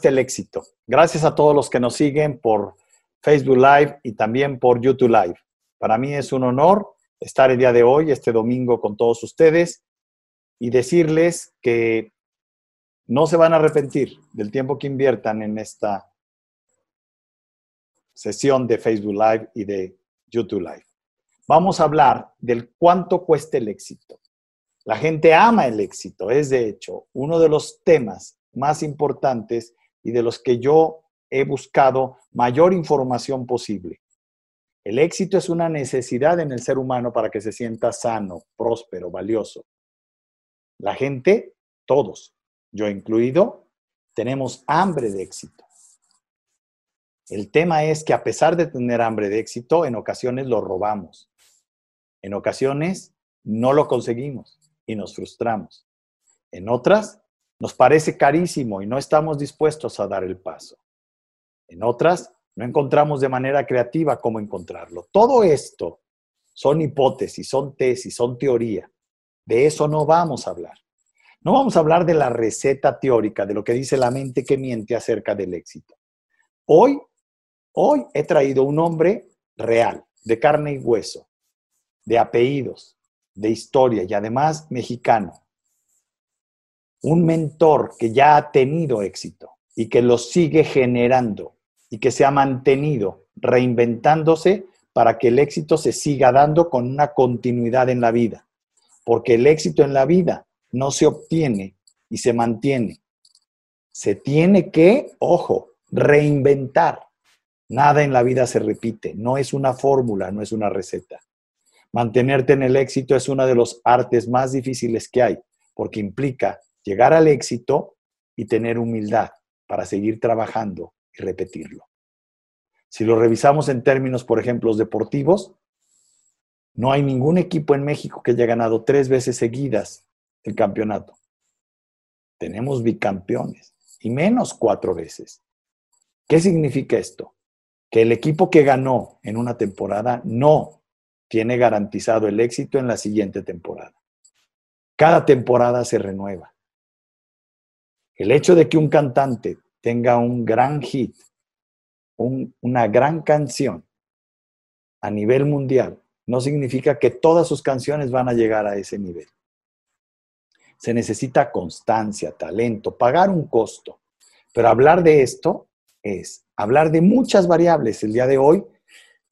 cuesta el éxito? Gracias a todos los que nos siguen por Facebook Live y también por YouTube Live. Para mí es un honor estar el día de hoy, este domingo, con todos ustedes y decirles que no se van a arrepentir del tiempo que inviertan en esta sesión de Facebook Live y de YouTube Live. Vamos a hablar del cuánto cuesta el éxito. La gente ama el éxito, es de hecho uno de los temas más importantes y de los que yo he buscado mayor información posible. El éxito es una necesidad en el ser humano para que se sienta sano, próspero, valioso. La gente, todos, yo incluido, tenemos hambre de éxito. El tema es que a pesar de tener hambre de éxito, en ocasiones lo robamos. En ocasiones no lo conseguimos y nos frustramos. En otras, nos parece carísimo y no estamos dispuestos a dar el paso. En otras, no encontramos de manera creativa cómo encontrarlo. Todo esto son hipótesis, son tesis, son teoría. De eso no vamos a hablar. No vamos a hablar de la receta teórica, de lo que dice la mente que miente acerca del éxito. Hoy, hoy he traído un hombre real, de carne y hueso, de apellidos, de historia y además mexicano. Un mentor que ya ha tenido éxito y que lo sigue generando y que se ha mantenido reinventándose para que el éxito se siga dando con una continuidad en la vida. Porque el éxito en la vida no se obtiene y se mantiene. Se tiene que, ojo, reinventar. Nada en la vida se repite, no es una fórmula, no es una receta. Mantenerte en el éxito es una de los artes más difíciles que hay, porque implica llegar al éxito y tener humildad para seguir trabajando y repetirlo. Si lo revisamos en términos, por ejemplo, deportivos, no hay ningún equipo en México que haya ganado tres veces seguidas el campeonato. Tenemos bicampeones y menos cuatro veces. ¿Qué significa esto? Que el equipo que ganó en una temporada no tiene garantizado el éxito en la siguiente temporada. Cada temporada se renueva. El hecho de que un cantante tenga un gran hit, una gran canción a nivel mundial, no significa que todas sus canciones van a llegar a ese nivel. Se necesita constancia, talento, pagar un costo. Pero hablar de esto es hablar de muchas variables. El día de hoy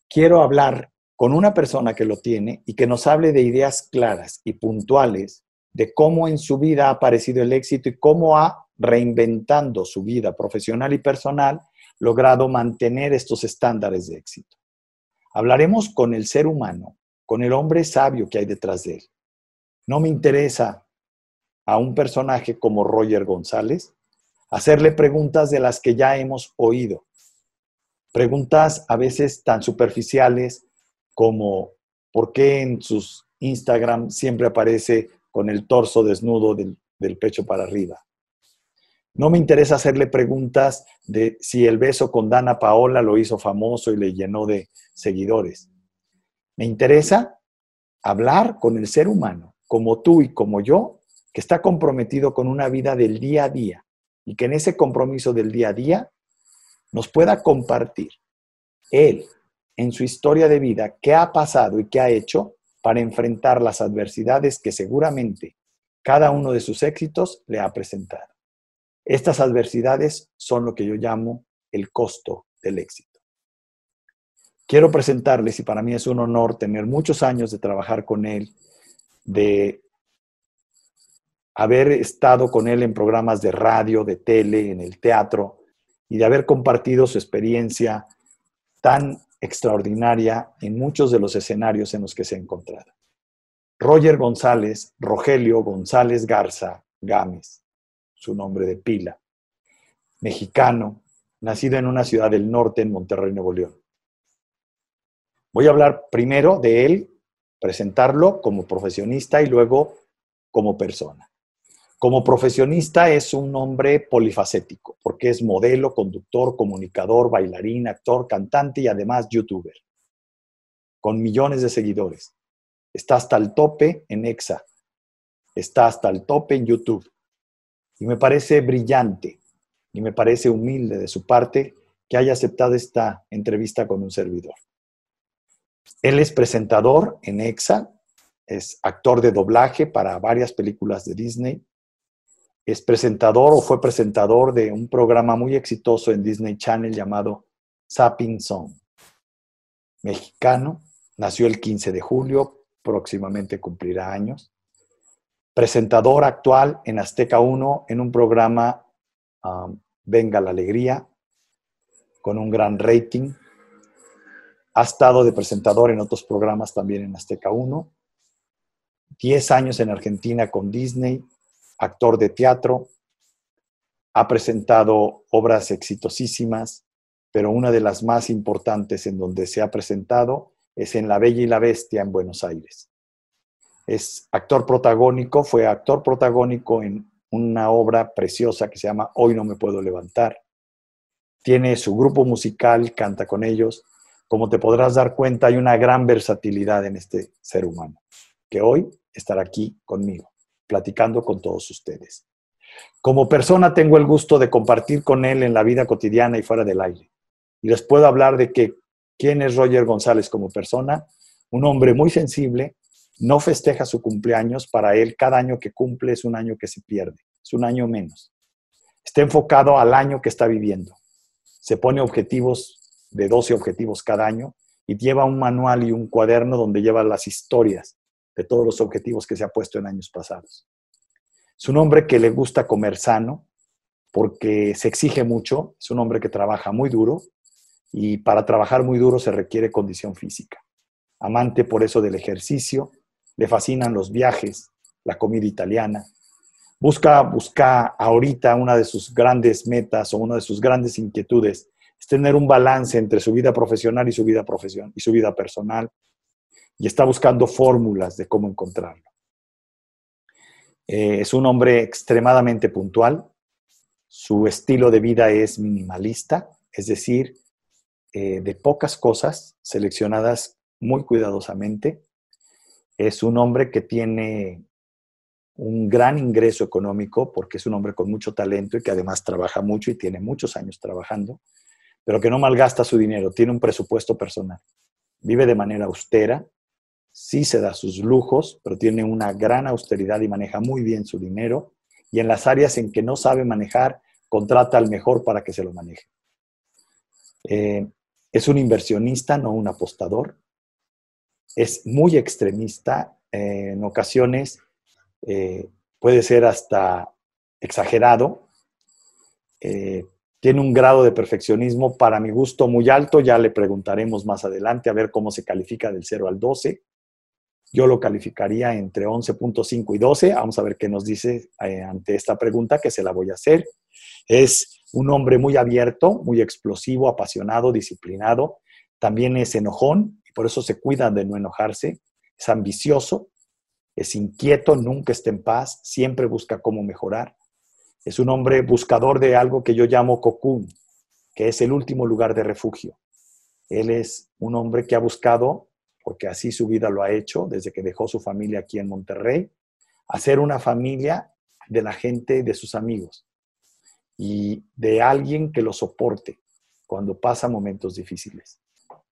quiero hablar con una persona que lo tiene y que nos hable de ideas claras y puntuales de cómo en su vida ha aparecido el éxito y cómo ha, reinventando su vida profesional y personal, logrado mantener estos estándares de éxito. Hablaremos con el ser humano, con el hombre sabio que hay detrás de él. No me interesa a un personaje como Roger González hacerle preguntas de las que ya hemos oído. Preguntas a veces tan superficiales como por qué en sus Instagram siempre aparece con el torso desnudo del, pecho para arriba. No me interesa hacerle preguntas de si el beso con Dana Paola lo hizo famoso y le llenó de seguidores. Me interesa hablar con el ser humano, como tú y como yo, que está comprometido con una vida del día a día y que en ese compromiso del día a día nos pueda compartir él, en su historia de vida qué ha pasado y qué ha hecho para enfrentar las adversidades que seguramente cada uno de sus éxitos le ha presentado. Estas adversidades son lo que yo llamo el costo del éxito. Quiero presentarles, y para mí es un honor tener muchos años de trabajar con él, de haber estado con él en programas de radio, de tele, en el teatro, y de haber compartido su experiencia tan extraordinaria en muchos de los escenarios en los que se ha encontrado. Roger González, Rogelio González Garza Gámez, su nombre de pila, mexicano, nacido en una ciudad del norte en Monterrey, Nuevo León. Voy a hablar primero de él, presentarlo como profesionista y luego como persona. Como profesionista es un hombre polifacético, porque es modelo, conductor, comunicador, bailarín, actor, cantante y además youtuber, con millones de seguidores. Está hasta el tope en EXA, está hasta el tope en YouTube. Y me parece brillante, y me parece humilde de su parte que haya aceptado esta entrevista con un servidor. Él es presentador en EXA, es actor de doblaje para varias películas de Disney, es presentador o fue presentador de un programa muy exitoso en Disney Channel llamado Sapping Song. Mexicano, nació el 15 de julio, próximamente cumplirá años. Presentador actual en Azteca 1 en un programa um, Venga la Alegría, con un gran rating. Ha estado de presentador en otros programas también en Azteca 1. 10 años en Argentina con Disney, actor de teatro. Ha presentado obras exitosísimas, pero una de las más importantes en donde se ha presentado es en La Bella y la Bestia en Buenos Aires. Es actor protagónico, fue actor protagónico en una obra preciosa que se llama Hoy no me puedo levantar. Tiene su grupo musical, canta con ellos. Como te podrás dar cuenta, hay una gran versatilidad en este ser humano, que hoy estará aquí conmigo, platicando con todos ustedes. Como persona tengo el gusto de compartir con él en la vida cotidiana y fuera del aire. Y les puedo hablar de que quién es Roger González como persona, un hombre muy sensible, no festeja su cumpleaños, para él cada año que cumple es un año que se pierde, es un año menos. Está enfocado al año que está viviendo. Se pone objetivos de 12 objetivos cada año y lleva un manual y un cuaderno donde lleva las historias de todos los objetivos que se ha puesto en años pasados. Es un hombre que le gusta comer sano porque se exige mucho, es un hombre que trabaja muy duro y para trabajar muy duro se requiere condición física. Amante por eso del ejercicio, le fascinan los viajes, la comida italiana. Busca, busca ahorita una de sus grandes metas o una de sus grandes inquietudes es tener un balance entre su vida profesional y su vida profesional y su vida personal y está buscando fórmulas de cómo encontrarlo. Eh, es un hombre extremadamente puntual. Su estilo de vida es minimalista, es decir, eh, de pocas cosas seleccionadas muy cuidadosamente es un hombre que tiene un gran ingreso económico porque es un hombre con mucho talento y que además trabaja mucho y tiene muchos años trabajando, pero que no malgasta su dinero, tiene un presupuesto personal. Vive de manera austera, sí se da sus lujos, pero tiene una gran austeridad y maneja muy bien su dinero. Y en las áreas en que no sabe manejar, contrata al mejor para que se lo maneje. Eh, es un inversionista, no un apostador. Es muy extremista, eh, en ocasiones eh, puede ser hasta exagerado, tiene un grado de perfeccionismo para mi gusto muy alto, ya le preguntaremos más adelante a ver cómo se califica del 0 al 12. Yo lo calificaría entre 11.5 y 12. Vamos a ver qué nos dice ante esta pregunta que se la voy a hacer. Es un hombre muy abierto, muy explosivo, apasionado, disciplinado. También es enojón, por eso se cuida de no enojarse, es ambicioso, es inquieto, nunca está en paz, siempre busca cómo mejorar. Es un hombre buscador de algo que yo llamo cocoon, que es el último lugar de refugio. Él es un hombre que ha buscado, porque así su vida lo ha hecho, desde que dejó su familia aquí en Monterrey, hacer una familia de la gente, de sus amigos y de alguien que lo soporte cuando pasa momentos difíciles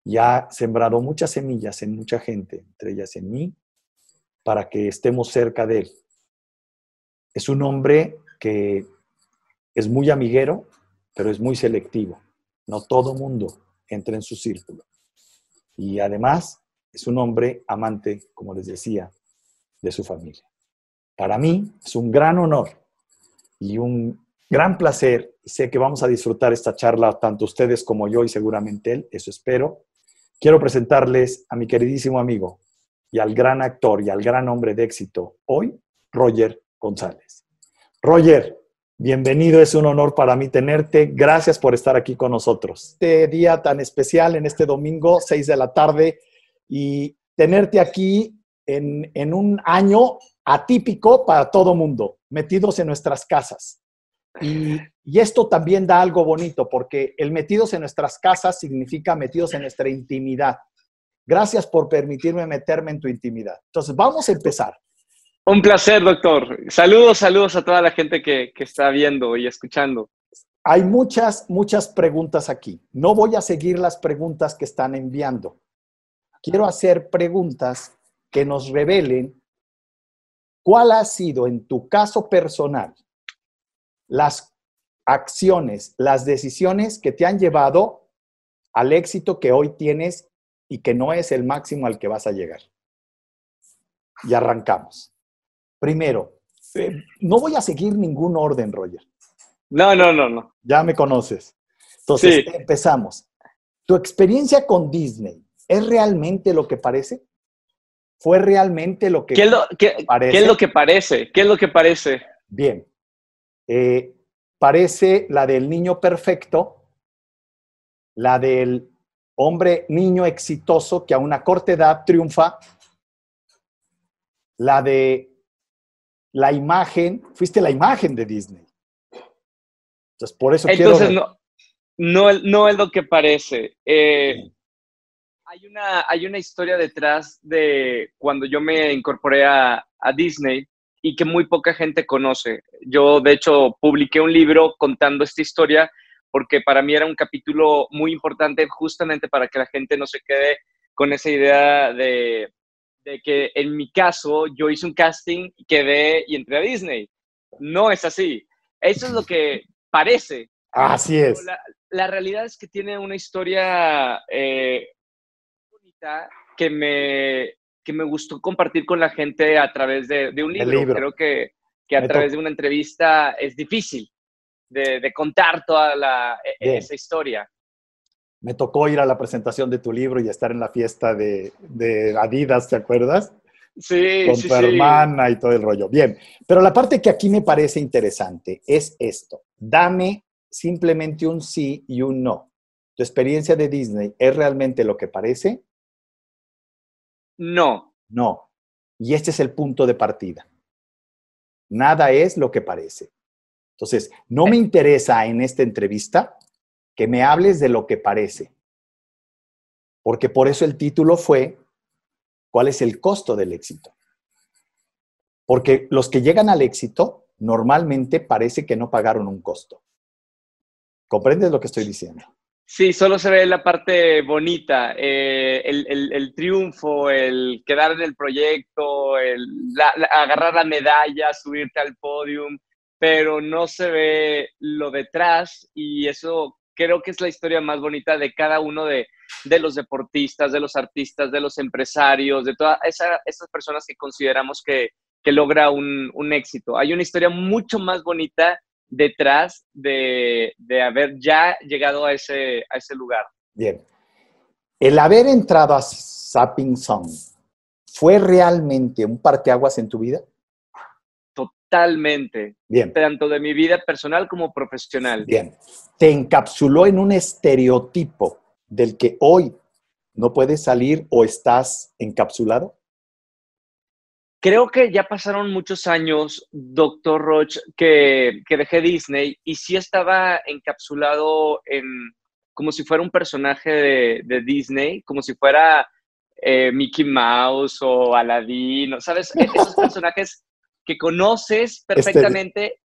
y ha sembrado muchas semillas en mucha gente, entre ellas en mí, para que estemos cerca de él. Es un hombre que es muy amiguero, pero es muy selectivo. No todo mundo entra en su círculo. Y además es un hombre amante, como les decía, de su familia. Para mí es un gran honor y un gran placer. Sé que vamos a disfrutar esta charla, tanto ustedes como yo y seguramente él, eso espero, Quiero presentarles a mi queridísimo amigo y al gran actor y al gran hombre de éxito hoy, Roger González. Roger, bienvenido, es un honor para mí tenerte. Gracias por estar aquí con nosotros. Este día tan especial en este domingo, 6 de la tarde, y tenerte aquí en, en un año atípico para todo mundo, metidos en nuestras casas. Y, esto también da algo bonito, porque el metidos en nuestras casas significa metidos en nuestra intimidad. Gracias por permitirme meterme en tu intimidad. Entonces, vamos a empezar. Un placer, doctor. Saludos, saludos a toda la gente que, está viendo y escuchando. hay muchas, muchas preguntas aquí. No voy a seguir las preguntas que están enviando. Quiero hacer preguntas que nos revelen cuál ha sido en tu caso personal las acciones, las decisiones que te han llevado al éxito que hoy tienes y que no es el máximo al que vas a llegar. Y arrancamos. Primero, eh, no voy a seguir ningún orden, Roger. No, no, no, no. Ya me conoces. Entonces, empezamos. ¿Tu experiencia con Disney es realmente lo que parece? ¿Fue realmente lo que ¿Qué es lo, parece? ¿Qué es lo que parece? ¿Qué es lo que parece? Bien. Eh, parece la del niño perfecto, la del hombre niño exitoso que a una corta edad triunfa, la de la imagen, fuiste la imagen de Disney. Entonces, por eso Entonces, no, no, no, es lo que parece. Eh, hay, una, hay una historia detrás de cuando yo me incorporé a, a Disney y que muy poca gente conoce. Yo, de hecho, publiqué un libro contando esta historia porque para mí era un capítulo muy importante justamente para que la gente no se quede con esa idea de, de que en mi caso yo hice un casting, quedé y entré a Disney. No es así. Eso es lo que parece. Así es. La, la realidad es que tiene una historia eh, que me, que me gustó compartir con la gente a través de, un libro. Creo que, que a través de una entrevista es difícil de, de contar toda la, e, esa historia. Me tocó ir a la presentación de tu libro y estar en la fiesta de, de Adidas, ¿te acuerdas? Sí, con tu hermana y todo el rollo. Bien, pero la parte que aquí me parece interesante es esto. Dame simplemente un sí y un no. ¿Tu experiencia de Disney es realmente lo que parece? No. No. Y este es el punto de partida. Nada es lo que parece. Entonces, no me interesa en esta entrevista que me hables de lo que parece. Porque por eso el título fue, ¿cuál es el costo del éxito? Porque los que llegan al éxito normalmente parece que no pagaron un costo. ¿Comprendes lo que estoy diciendo? Sí, solo se ve la parte bonita, eh, el, triunfo, el quedar en el proyecto, el agarrar la medalla, subirte al podium, pero no se ve lo detrás y eso creo que es la historia más bonita de cada uno de, los deportistas, de los artistas, de los empresarios, de todas esas personas que consideramos que, logra un éxito. Hay una historia mucho más bonita detrás de, haber ya llegado a ese, a ese lugar. Bien. El haber entrado a Sapping Song, ¿fue realmente un parteaguas en tu vida? Totalmente. Bien. Tanto de mi vida personal como profesional. Bien. ¿Te encapsuló en un estereotipo del que hoy no puedes salir o estás encapsulado? Creo que ya pasaron muchos años, doctor Roch, que, que dejé Disney y sí estaba encapsulado en como si fuera un personaje de, Disney, como si fuera eh, Mickey Mouse o Aladdin, ¿sabes? E-, esos personajes que conoces este perfectamente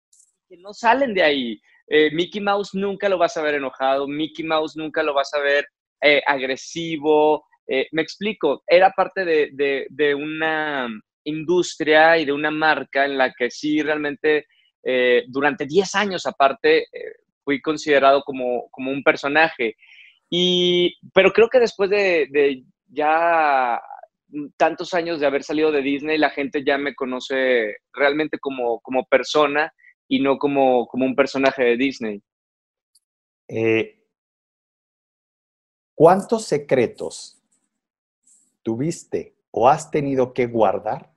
que no salen de ahí. Eh, Mickey Mouse nunca lo vas a ver enojado, Mickey Mouse nunca lo vas a ver eh, agresivo. me explico, era parte de, de una industria y de una marca en la que sí realmente eh, durante 10 años aparte eh, fui considerado como, como, un personaje. Y, pero creo que después de, ya tantos años de haber salido de Disney, la gente ya me conoce realmente como, como persona y no como, como un personaje de Disney. Eh, ¿Cuántos secretos tuviste o has tenido que guardar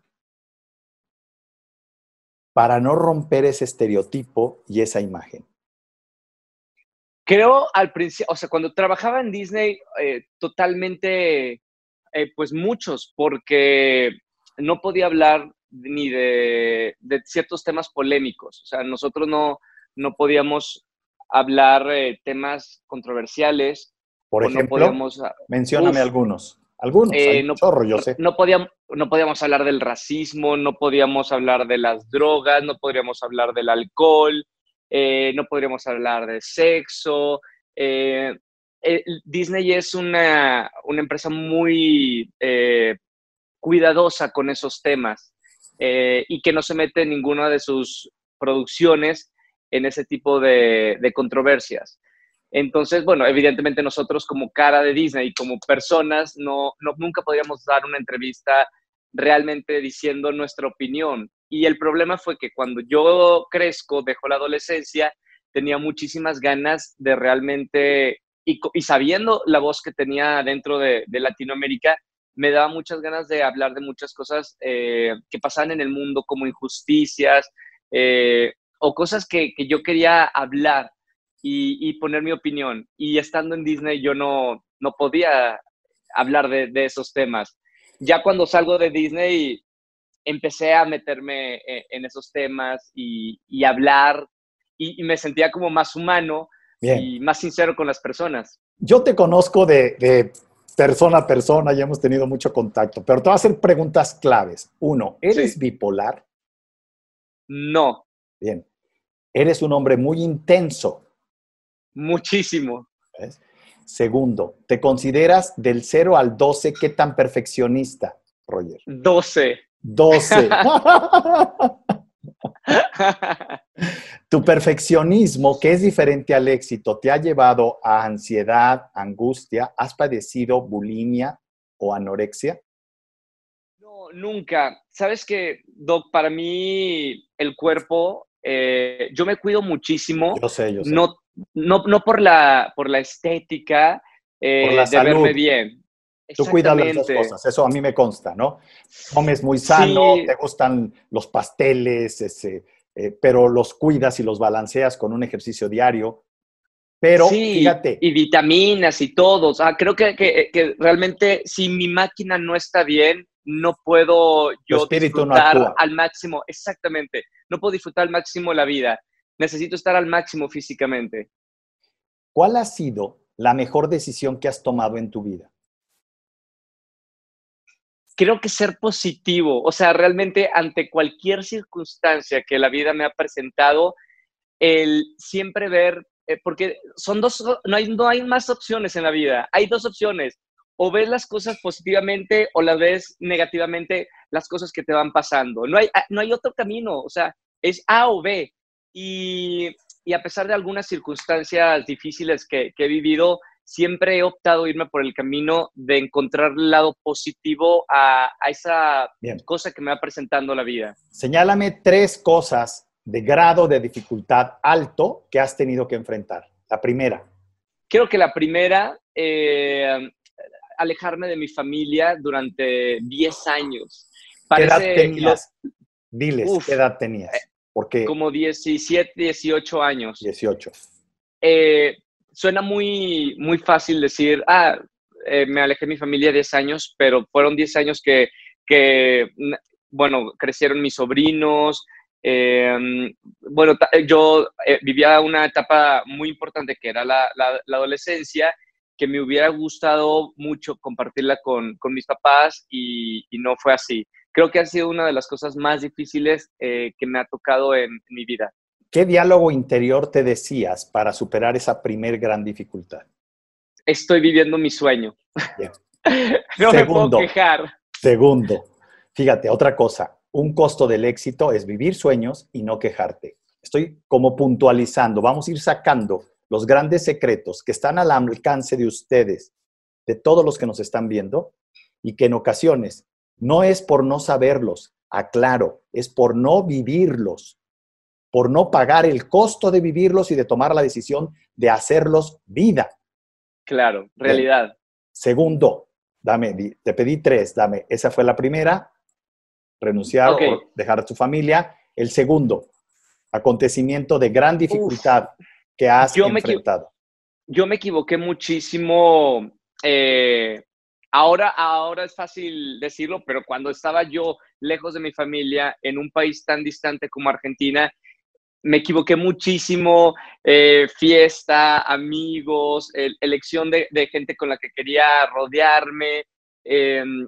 para no romper ese estereotipo y esa imagen? Creo al principio, o sea, cuando trabajaba en Disney, eh, totalmente, eh, pues muchos, porque no podía hablar ni de, ciertos temas polémicos. O sea, nosotros no, no podíamos hablar eh, temas controversiales. Por ejemplo, no mencióname algunos. Algunos, eh, no, yo sé. No podíamos, no podíamos hablar del racismo, no podíamos hablar de las drogas, no podríamos hablar del alcohol. eh, no podríamos hablar de sexo. Eh, Disney es una, una empresa muy cuidadosa con esos temas y que no se mete en ninguna de sus producciones en ese tipo de, de controversias. Entonces, bueno, evidentemente nosotros como cara de Disney y como personas no, no, nunca podríamos dar una entrevista realmente diciendo nuestra opinión. Y el problema fue que cuando yo crezco, dejo la adolescencia, tenía muchísimas ganas de realmente, y, sabiendo la voz que tenía dentro de, Latinoamérica, me daba muchas ganas de hablar de muchas cosas eh, que pasaban en el mundo, como injusticias eh, o cosas que, que yo quería hablar y, poner mi opinión. Y estando en Disney yo no, no podía hablar de, de, esos temas. Ya cuando salgo de Disney empecé a meterme e, en, esos temas y, y hablar y, me sentía como más humano y más sincero con las personas. Yo te conozco de, de, persona a persona y hemos tenido mucho contacto, pero te voy a hacer preguntas claves. Uno, ¿eres bipolar? No. Bien. Eres un hombre muy intenso. Muchísimo. Segundo, ¿te consideras del 0 al 12 qué tan perfeccionista, Roger? 12. 12. tu perfeccionismo, que es diferente al éxito, ¿te ha llevado a ansiedad, angustia? ¿Has padecido bulimia o anorexia? No, nunca. Sabes que, Doc, para mí el cuerpo, eh, yo me cuido muchísimo. Yo sé, yo sé. No, no, no por, la, por la estética eh, de verme bien. Tú cuidas las dos cosas, eso a mí me consta, ¿no? Comes muy sano, te gustan los pasteles, ese, eh, pero los cuidas y los balanceas con un ejercicio diario. Pero fíjate. Y vitaminas y todo. creo que, que, realmente si mi máquina no está bien, no puedo yo disfrutar al máximo. Exactamente. No puedo disfrutar al máximo la vida necesito estar al máximo físicamente. ¿Cuál ha sido la mejor decisión que has tomado en tu vida? Creo que ser positivo, o sea, realmente ante cualquier circunstancia que la vida me ha presentado, el siempre ver, eh, porque son dos, no hay, no hay más opciones en la vida, hay dos opciones, o ves las cosas positivamente o las ves negativamente, las cosas que te van pasando. No hay, no hay otro camino, o sea, es A o B. Y, a pesar de algunas circunstancias difíciles que, he vivido, siempre he optado irme por el camino de encontrar el lado positivo a, esa cosa que me va presentando la vida. Señálame tres cosas de grado de dificultad alto que has tenido que enfrentar. La primera. Creo que la primera, eh, alejarme de mi familia durante 10 años. ¿Qué edad tenías? Diles, ¿qué edad tenías? Eh, como 17, 18 años. 18. Eh, suena muy, muy fácil decir, ah, eh, me alejé de mi familia 10 años, pero fueron 10 años que, que bueno, crecieron mis sobrinos. Em, bueno, yo eh, vivía una etapa muy importante que era la, la, adolescencia, que me hubiera gustado mucho compartirla con, con mis papás y, y no fue así creo que ha sido una de las cosas más difíciles eh, que me ha tocado en, mi vida. ¿Qué diálogo interior te decías para superar esa primer gran dificultad? Estoy viviendo mi sueño. no me puedo quejar. Segundo, fíjate, otra cosa, un costo del éxito es vivir sueños y no quejarte. Estoy como puntualizando, vamos a ir sacando los grandes secretos que están al alcance de ustedes, de todos los que nos están viendo, y que en ocasiones no es por no saberlos, aclaro, es por no vivirlos, por no pagar el costo de vivirlos y de tomar la decisión de hacerlos vida. Claro, realidad. Segundo, dame, te pedí tres, dame, esa fue la primera, renunciar o dejar a tu familia. El segundo, acontecimiento de gran dificultad que has enfrentado. yo me equivoqué muchísimo eh, Ahora, ahora es fácil decirlo, pero cuando estaba yo lejos de mi familia en un país tan distante como Argentina, me equivoqué muchísimo, eh, fiesta, amigos, elección de, gente con la que quería rodearme, em,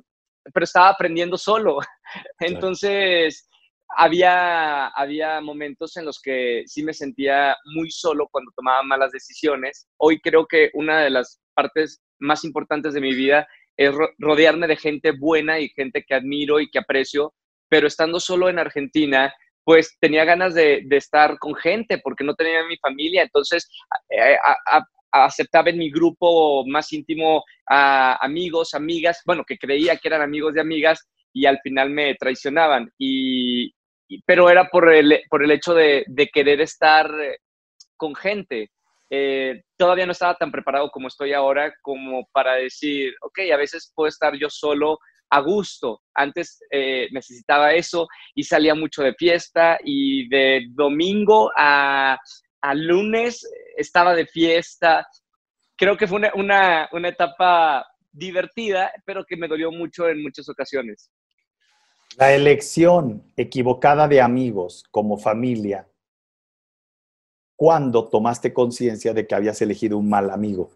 pero estaba aprendiendo solo. Entonces, había, había momentos en los que sí me sentía muy solo cuando tomaba malas decisiones. Hoy creo que una de las partes más importantes de mi vida es rodearme de gente buena y gente que admiro y que aprecio, pero estando solo en Argentina, pues tenía ganas de, estar con gente porque no tenía mi familia, entonces aceptaba en mi grupo más íntimo a amigos, amigas, bueno, que creía que eran amigos de amigas y al final me traicionaban. Y, pero era por el, por el hecho de, querer estar eh, con gente. Eh, todavía no estaba tan preparado como estoy ahora como para decir, ok, a veces puedo estar yo solo a gusto. Antes eh, necesitaba eso y salía mucho de fiesta y de domingo a, lunes estaba de fiesta. Creo que fue una, una, una etapa divertida, pero que me dolió mucho en muchas ocasiones. La elección equivocada de amigos como familia, ¿cuándo tomaste conciencia de que habías elegido un mal amigo?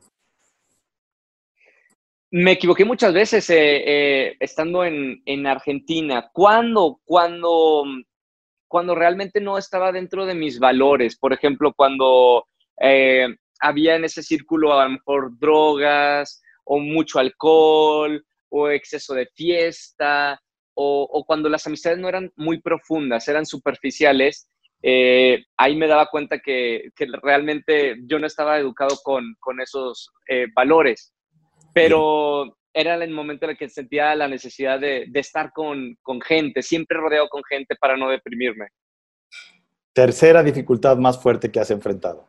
Me equivoqué muchas veces eh, eh, estando en, Argentina. ¿Cuándo? Cuando, cuando realmente no estaba dentro de mis valores. Por ejemplo, cuando eh, había en ese círculo a lo mejor drogas o mucho alcohol o exceso de fiesta o, cuando las amistades no eran muy profundas, eran superficiales, eh, ahí me daba cuenta que, realmente yo no estaba educado con, esos eh, valores, pero era el momento en el que sentía la necesidad de, estar con, gente, siempre rodeado con gente para no deprimirme. Tercera dificultad más fuerte que has enfrentado.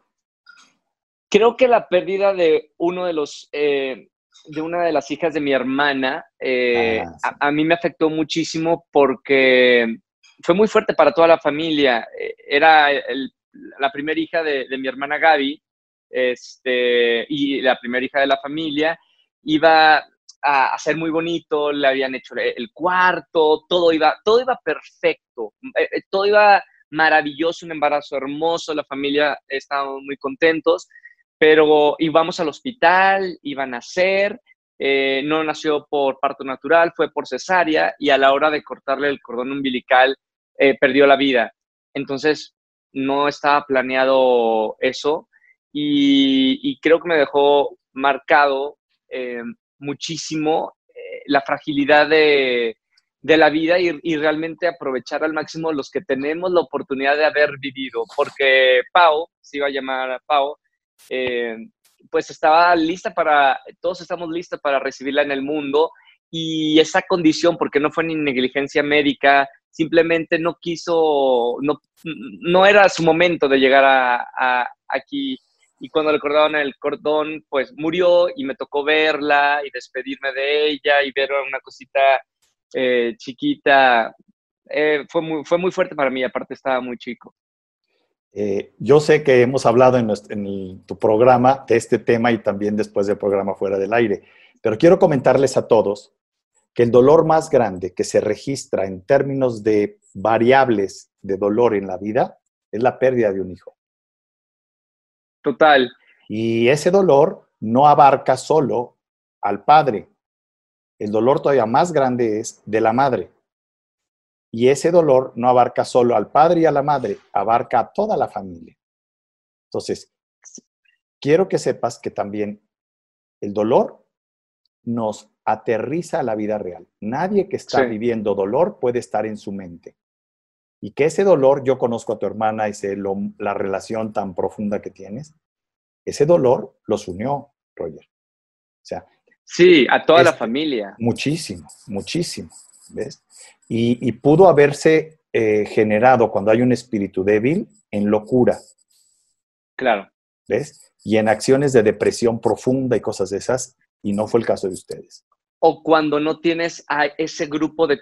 Creo que la pérdida de uno de los eh, de una de las hijas de mi hermana, eh, ah, a, mí me afectó muchísimo porque fue muy fuerte para toda la familia. Eh, era la primera hija de, mi hermana Gaby este, y la primera hija de la familia. Iba a, ser muy bonito, le habían hecho el cuarto, todo iba, todo iba perfecto, eh, todo iba maravilloso, un embarazo hermoso, la familia estaba muy contentos pero íbamos al hospital, iba a nacer, eh, no nació por parto natural, fue por cesárea y a la hora de cortarle el cordón umbilical eh, perdió la vida. Entonces no estaba planeado eso y, creo que me dejó marcado eh, muchísimo la fragilidad de, la vida y, realmente aprovechar al máximo los que tenemos la oportunidad de haber vivido, porque Pau, se iba a llamar Pau, eh, pues estaba lista para, todos estamos listos para recibirla en el mundo y esa condición, porque no fue ni negligencia médica, simplemente no quiso, no, no era su momento de llegar a, aquí. Y cuando le cortaron el cordón, pues murió y me tocó verla y despedirme de ella y ver una cosita eh, chiquita. Eh, fue, muy, fue muy fuerte para mí, aparte estaba muy chico. Eh, yo sé que hemos hablado en, tu programa de este tema y también después del programa fuera del aire, pero quiero comentarles a todos que el dolor más grande que se registra en términos de variables de dolor en la vida es la pérdida de un hijo. Total. Y ese dolor no abarca solo al padre. El dolor todavía más grande es de la madre. Y ese dolor no abarca solo al padre y a la madre, abarca a toda la familia. Entonces, quiero que sepas que también el dolor nos aterriza a la vida real. Nadie que está viviendo dolor puede estar en su mente. Y que ese dolor, yo conozco a tu hermana y sé la relación tan profunda que tienes, ese dolor los unió, Roger. O sea, sí, a toda la familia. Muchísimo, muchísimo. ¿Ves? y, pudo haberse eh, generado cuando hay un espíritu débil en locura. Claro. ¿Ves? Y en acciones de depresión profunda y cosas de esas, y no fue el caso de ustedes. O cuando no tienes a ese grupo de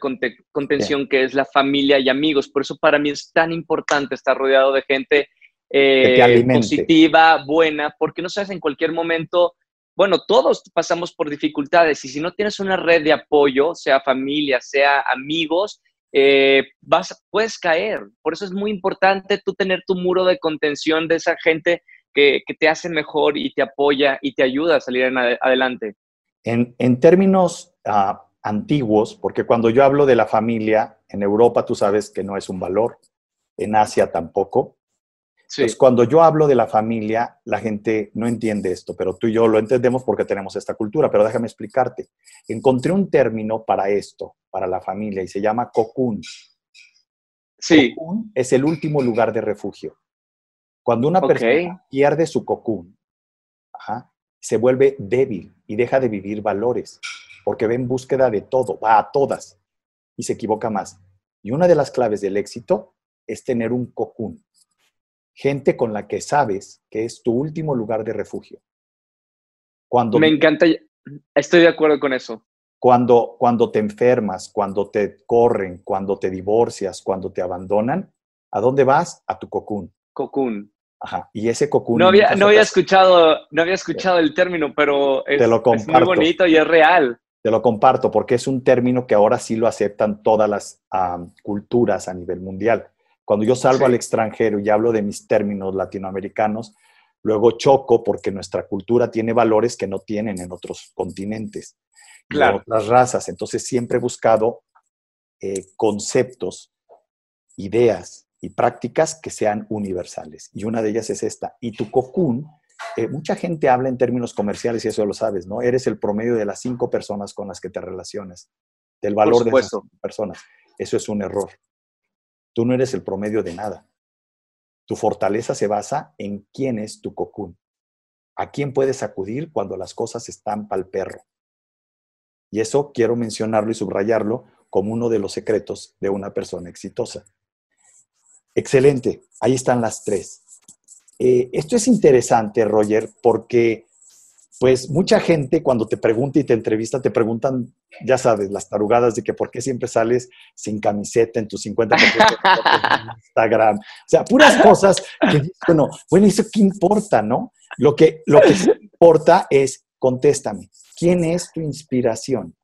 contención que es la familia y amigos. Por eso para mí es tan importante estar rodeado de gente eh, positiva, buena, porque no sabes en cualquier momento bueno, todos pasamos por dificultades y si no tienes una red de apoyo, sea familia, sea amigos, eh, vas, puedes caer. Por eso es muy importante tú tener tu muro de contención de esa gente que, te hace mejor y te apoya y te ayuda a salir adelante. En, términos ah, antiguos, porque cuando yo hablo de la familia, en Europa tú sabes que no es un valor, en Asia tampoco. Sí. Entonces, cuando yo hablo de la familia, la gente no entiende esto, pero tú y yo lo entendemos porque tenemos esta cultura. Pero déjame explicarte. Encontré un término para esto, para la familia, y se llama cocoon. Sí. Cocoon es el último lugar de refugio. Cuando una persona pierde su cocoon, se vuelve débil y deja de vivir valores, porque ve en búsqueda de todo, va a todas y se equivoca más. Y una de las claves del éxito es tener un cocoon, gente con la que sabes que es tu último lugar de refugio. Cuando, Me encanta, estoy de acuerdo con eso. Cuando, cuando te enfermas, cuando te corren, cuando te divorcias, cuando te abandonan, ¿a dónde vas? A tu cocoon. Cocoon. Ajá. Y ese cocoon. No había, no había escuchado, no había escuchado el término, pero es, es, muy bonito y es real. Te lo comparto porque es un término que ahora sí lo aceptan todas las culturas a nivel mundial. Cuando yo salgo al extranjero y hablo de mis términos latinoamericanos, luego choco porque nuestra cultura tiene valores que no tienen en otros continentes, claro. en otras razas. Entonces siempre he buscado eh, conceptos, ideas y prácticas que sean universales. Y una de ellas es esta. Y tu cocoon, eh, mucha gente habla en términos comerciales y eso lo sabes, ¿no? Eres el promedio de las cinco personas con las que te relacionas, del valor de esas personas. Eso es un error. Tú no eres el promedio de nada. Tu fortaleza se basa en quién es tu cocoon. A quién puedes acudir cuando las cosas están pal perro. Y eso quiero mencionarlo y subrayarlo como uno de los secretos de una persona exitosa. Excelente, ahí están las tres. Eh, esto es interesante, Roger, porque pues mucha gente cuando te pregunta y te entrevista, te preguntan, ya sabes, las tarugadas de que por qué siempre sales sin camiseta en tus 50% de Instagram. O sea, puras cosas que, bueno, bueno, ¿eso qué importa, no? Lo que, lo que importa es, contéstame, ¿quién es tu inspiración?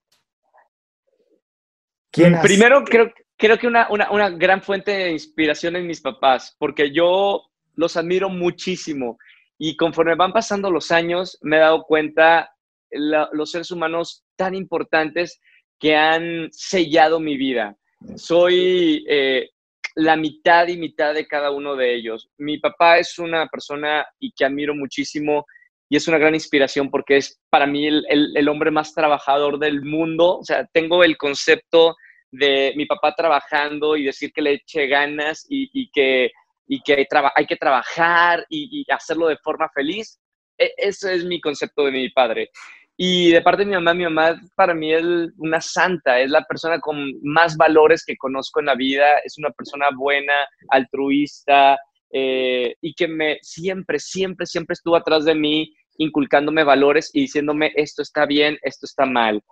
¿Quién Primero, creo, creo que una, una, gran fuente de inspiración es mis papás, porque yo los admiro muchísimo y conforme van pasando los años me he dado cuenta los seres humanos tan importantes que han sellado mi vida. Soy eh, la mitad y mitad de cada uno de ellos. Mi papá es una persona y que admiro muchísimo y es una gran inspiración porque es para mí el, el hombre más trabajador del mundo. O sea, tengo el concepto de mi papá trabajando y decir que le eche ganas y, que, y que hay, que trabajar y, hacerlo de forma feliz. E, ese es mi concepto de mi padre. Y de parte de mi mamá, mi mamá para mí es una santa, es la persona con más valores que conozco en la vida, es una persona buena, altruista eh, y que me siempre, siempre, siempre estuvo atrás de mí inculcándome valores y diciéndome esto está bien, esto está mal.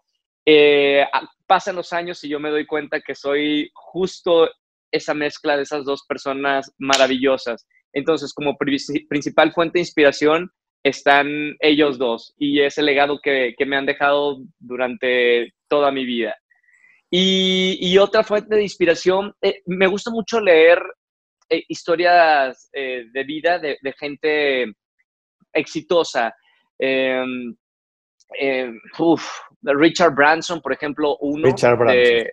Eh, pasan los años y yo me doy cuenta que soy justo esa mezcla de esas dos personas maravillosas. Entonces, como principal fuente de inspiración están ellos dos y ese legado que, me han dejado durante toda mi vida. Y, otra fuente de inspiración, eh, me gusta mucho leer eh, historias de vida de, de, gente exitosa. Em, eh, Richard Branson, por ejemplo, uno. Richard Branson.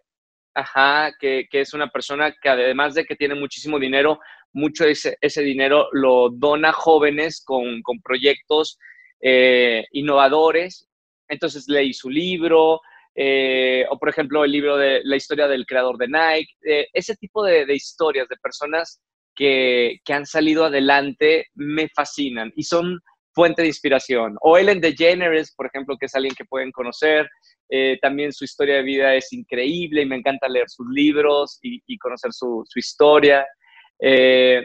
Ajá, que, es una persona que además de que tiene muchísimo dinero, mucho de ese, dinero lo dona jóvenes con, proyectos eh, innovadores. Entonces leí su libro, eh, o por ejemplo el libro de la historia del creador de Nike, ese tipo de, historias de personas que, que, han salido adelante me fascinan y son fuente de inspiración. O Ellen DeGeneres, por ejemplo, que es alguien que pueden conocer. Eh, también su historia de vida es increíble y me encanta leer sus libros y, conocer su, historia. Eh,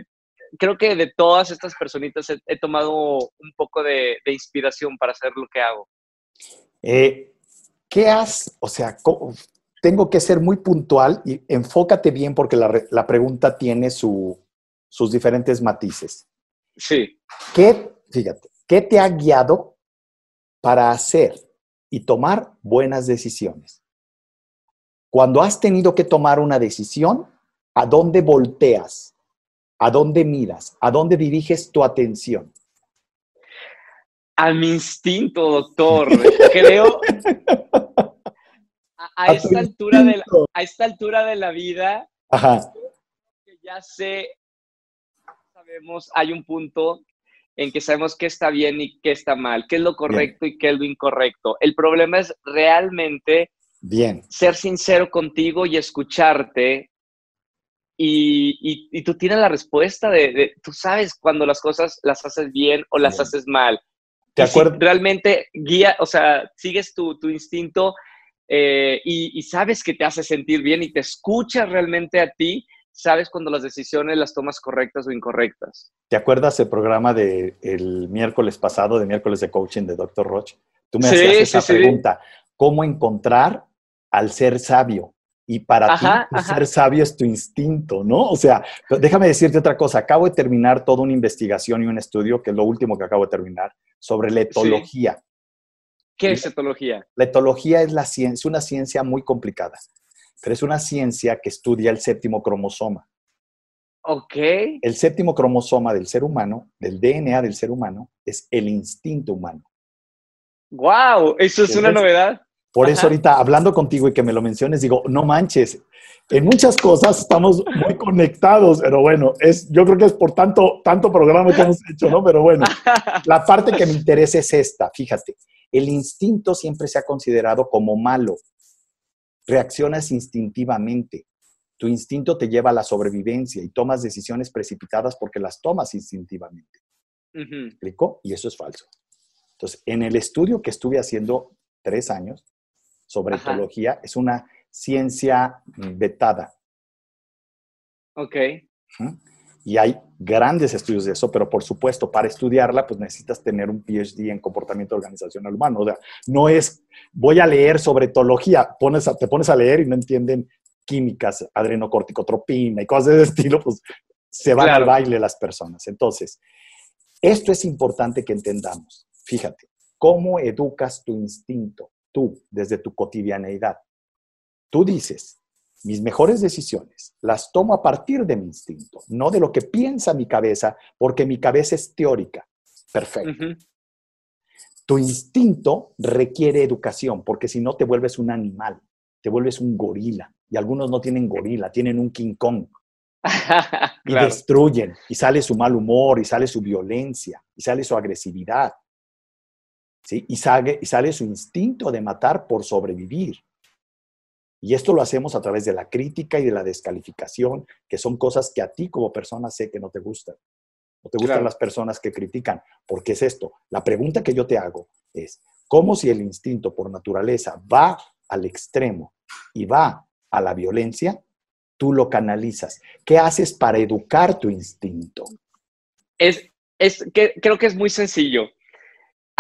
creo que de todas estas personitas he, tomado un poco de, inspiración para hacer lo que hago. Eh, ¿Qué has, o sea, tengo que ser muy puntual y enfócate bien porque la, la pregunta tiene su, sus diferentes matices. Sí. ¿Qué, fíjate, ¿Qué te ha guiado para hacer y tomar buenas decisiones? Cuando has tenido que tomar una decisión, ¿a dónde volteas? ¿A dónde miras? ¿A dónde diriges tu atención? A mi instinto, doctor. Creo, a, esta altura de la, a esta altura de la vida, que ya sé, sabemos, hay un punto en que sabemos qué está bien y qué está mal, qué es lo correcto y qué es lo incorrecto. El problema es realmente bien. ser sincero contigo y escucharte. Y, tú tienes la respuesta de, tú sabes cuando las cosas las haces bien o las haces mal. ¿Te acuerdas? realmente guía, o sea, sigues tu, tu instinto eh, y, sabes que te hace sentir bien y te escuchas realmente a ti, sabes cuando las decisiones las tomas correctas o incorrectas. ¿Te acuerdas el programa del el miércoles pasado, de miércoles de coaching de Dr. Roche? Tú me hacías esa pregunta, ¿cómo encontrar al ser sabio? Y para ti, ser sabio es tu instinto, ¿no? O sea, déjame decirte otra cosa. Acabo de terminar toda una investigación y un estudio, que es lo último que acabo de terminar, sobre la etología. ¿Qué es etología? La etología es la ciencia, una ciencia muy complicada, pero es una ciencia que estudia el séptimo cromosoma. Ok. El séptimo cromosoma del ser humano, del DNA del ser humano, es el instinto humano. ¡Wow! Eso es una novedad. Por eso ahorita hablando contigo y que me lo menciones, digo, no manches, en muchas cosas estamos muy conectados, pero bueno, es, yo creo que es por tanto, tanto programa que hemos hecho, ¿no? Pero bueno, la parte que me interesa es esta, fíjate, el instinto siempre se ha considerado como malo. Reaccionas instintivamente. Tu instinto te lleva a la sobrevivencia y tomas decisiones precipitadas porque las tomas instintivamente. ¿Me Y eso es falso. Entonces, en el estudio que estuve haciendo tres años sobre etología, es una ciencia vetada. Ok y hay grandes estudios de eso, pero por supuesto, para estudiarla, pues necesitas tener un PhD en comportamiento organizacional humano. O sea, no es, voy a leer sobre etología, pones te pones a leer y no entienden químicas, adrenocorticotropina y cosas de ese estilo, pues se van al baile las personas. Entonces, esto es importante que entendamos. Fíjate, ¿cómo educas tu instinto tú desde tu cotidianeidad? Tú dices, mis mejores decisiones las tomo a partir de mi instinto, no de lo que piensa mi cabeza, porque mi cabeza es teórica. Perfecto. Tu instinto requiere educación, porque si no te vuelves un animal, te vuelves un gorila. Y algunos no tienen gorila, tienen un King Kong. y destruyen, y sale su mal humor, y sale su violencia, y sale su agresividad. ¿sí? Y, sale, y sale su instinto de matar por sobrevivir. Y esto lo hacemos a través de la crítica y de la descalificación, que son cosas que a ti como persona sé que no te gustan. No te gustan las personas que critican. porque es esto? La pregunta que yo te hago es, ¿cómo si el instinto por naturaleza va al extremo y va a la violencia, tú lo canalizas? ¿Qué haces para educar tu instinto? Es, es que, creo que es muy sencillo.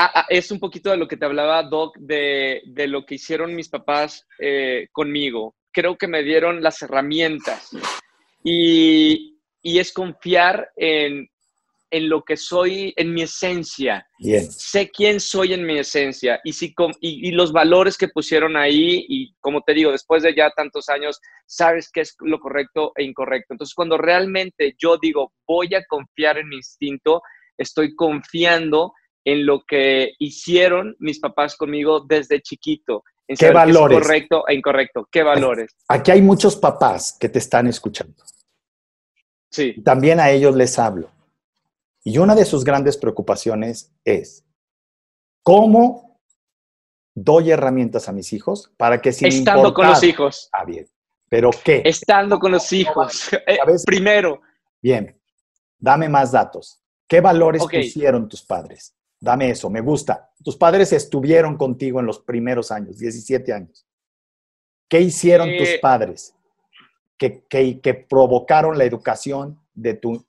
Ah, ah, es un poquito de lo que te hablaba, Doc, de, lo que hicieron mis papás eh, conmigo. Creo que me dieron las herramientas y, es confiar en, lo que soy, en mi esencia. Sé quién soy en mi esencia y, si, y, los valores que pusieron ahí y como te digo, después de ya tantos años, sabes qué es lo correcto e incorrecto. Entonces, cuando realmente yo digo, voy a confiar en mi instinto, estoy confiando en lo que hicieron mis papás conmigo desde chiquito. En ¿Qué valores? es correcto e incorrecto. ¿Qué valores? Aquí hay muchos papás que te están escuchando. Sí. También a ellos les hablo. Y una de sus grandes preocupaciones es, ¿cómo doy herramientas a mis hijos para que si Estando con los hijos. Ah, bien. ¿Pero qué? Estando con los hijos. Eh, primero. Bien. Dame más datos. ¿Qué valores pusieron tus padres? Dame eso, me gusta. Tus padres estuvieron contigo en los primeros años, 17 años. ¿Qué hicieron tus eh, padres que, que, provocaron la educación de tu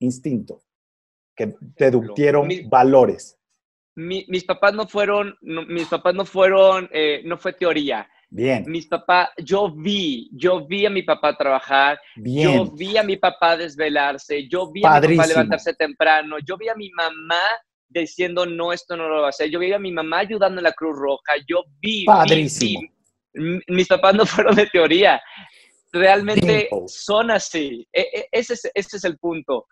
instinto? Que te educieron valores. mis papás no fueron, mis papás no fueron, eh, no fue teoría. Bien. Mis papás, yo vi, yo vi a mi papá trabajar, Bien. yo vi a mi papá desvelarse, yo vi a mi papá levantarse temprano, yo vi a mi mamá diciendo, no, esto no lo va a hacer. Yo vi a mi mamá ayudando en la Cruz Roja, yo vi, Padrísimo. mis papás no fueron de teoría, realmente son así. E, e, ese, es, ese es el punto.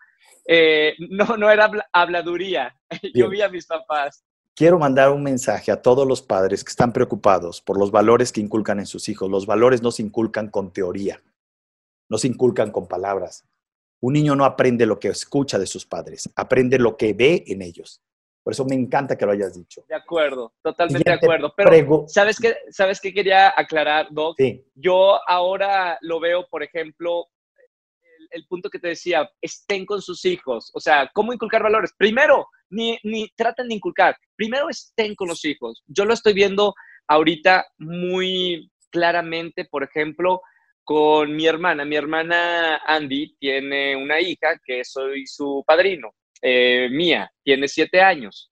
Eh, no, no era habladuría. Yo vi a mis papás. quiero mandar un mensaje a todos los padres que están preocupados por los valores que inculcan en sus hijos. Los valores no se inculcan con teoría, no se inculcan con palabras. Un niño no aprende lo que escucha de sus padres, aprende lo que ve en ellos. Por eso me encanta que lo hayas dicho. De acuerdo, totalmente de acuerdo. Pero, ¿sabes qué, ¿sabes qué quería aclarar, Doc? Yo ahora lo veo, por ejemplo, el, punto que te decía, estén con sus hijos. O sea, ¿cómo inculcar valores? Primero, ni, ni traten de inculcar. Primero estén con los hijos. Yo lo estoy viendo ahorita muy claramente, por ejemplo, con mi hermana. Mi hermana Andy tiene una hija que soy su padrino. Eh, mía, tiene siete años.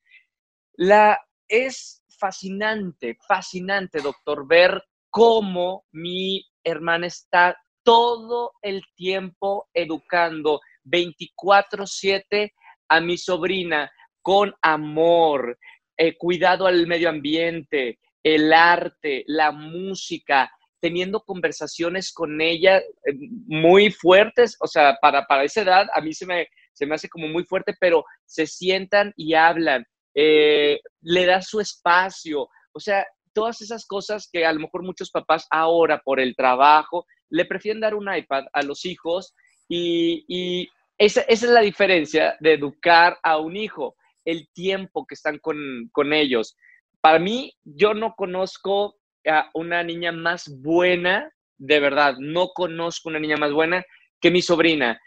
La, es fascinante, fascinante, doctor, ver cómo mi hermana está todo el tiempo educando 24/7 a mi sobrina con amor, eh, cuidado al medio ambiente, el arte, la música, teniendo conversaciones con ella eh, muy fuertes, o sea, para, para esa edad a mí se me, se me hace como muy fuerte, pero se sientan y hablan, eh, le da su espacio, o sea, todas esas cosas que a lo mejor muchos papás ahora por el trabajo le prefieren dar un iPad a los hijos y, esa, es la diferencia de educar a un hijo, el tiempo que están con, con ellos. Para mí, yo no conozco a una niña más buena, de verdad, no conozco una niña más buena que mi sobrina.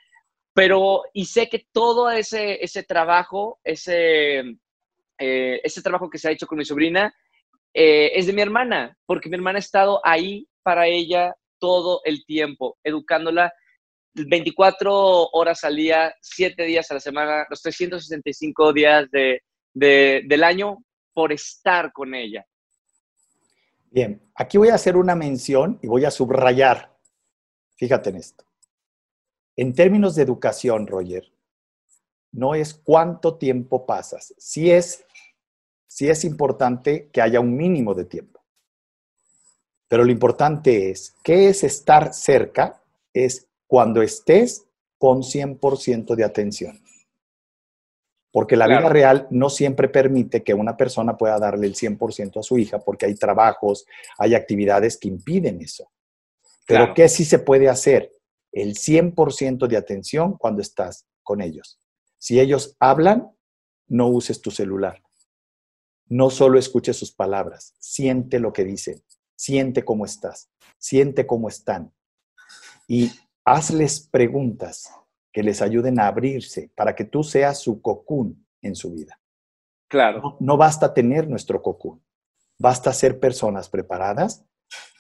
Pero, y sé que todo ese, ese trabajo, ese, eh, ese trabajo que se ha hecho con mi sobrina, eh, es de mi hermana, porque mi hermana ha estado ahí para ella todo el tiempo, educándola 24 horas al día, 7 días a la semana, los 365 días de, del año por estar con ella. Bien, aquí voy a hacer una mención y voy a subrayar. Fíjate en esto. En términos de educación, Roger, no es cuánto tiempo pasas, sí es, sí es importante que haya un mínimo de tiempo. Pero lo importante es, ¿qué es estar cerca? Es cuando estés con 100% de atención. Porque la vida real no siempre permite que una persona pueda darle el 100% a su hija porque hay trabajos, hay actividades que impiden eso. Pero ¿qué sí se puede hacer? El 100% de atención cuando estás con ellos. Si ellos hablan, no uses tu celular. No solo escuches sus palabras, siente lo que dicen, siente cómo estás, siente cómo están. Y hazles preguntas que les ayuden a abrirse para que tú seas su cocún en su vida. Claro. No, no basta tener nuestro cocún, basta ser personas preparadas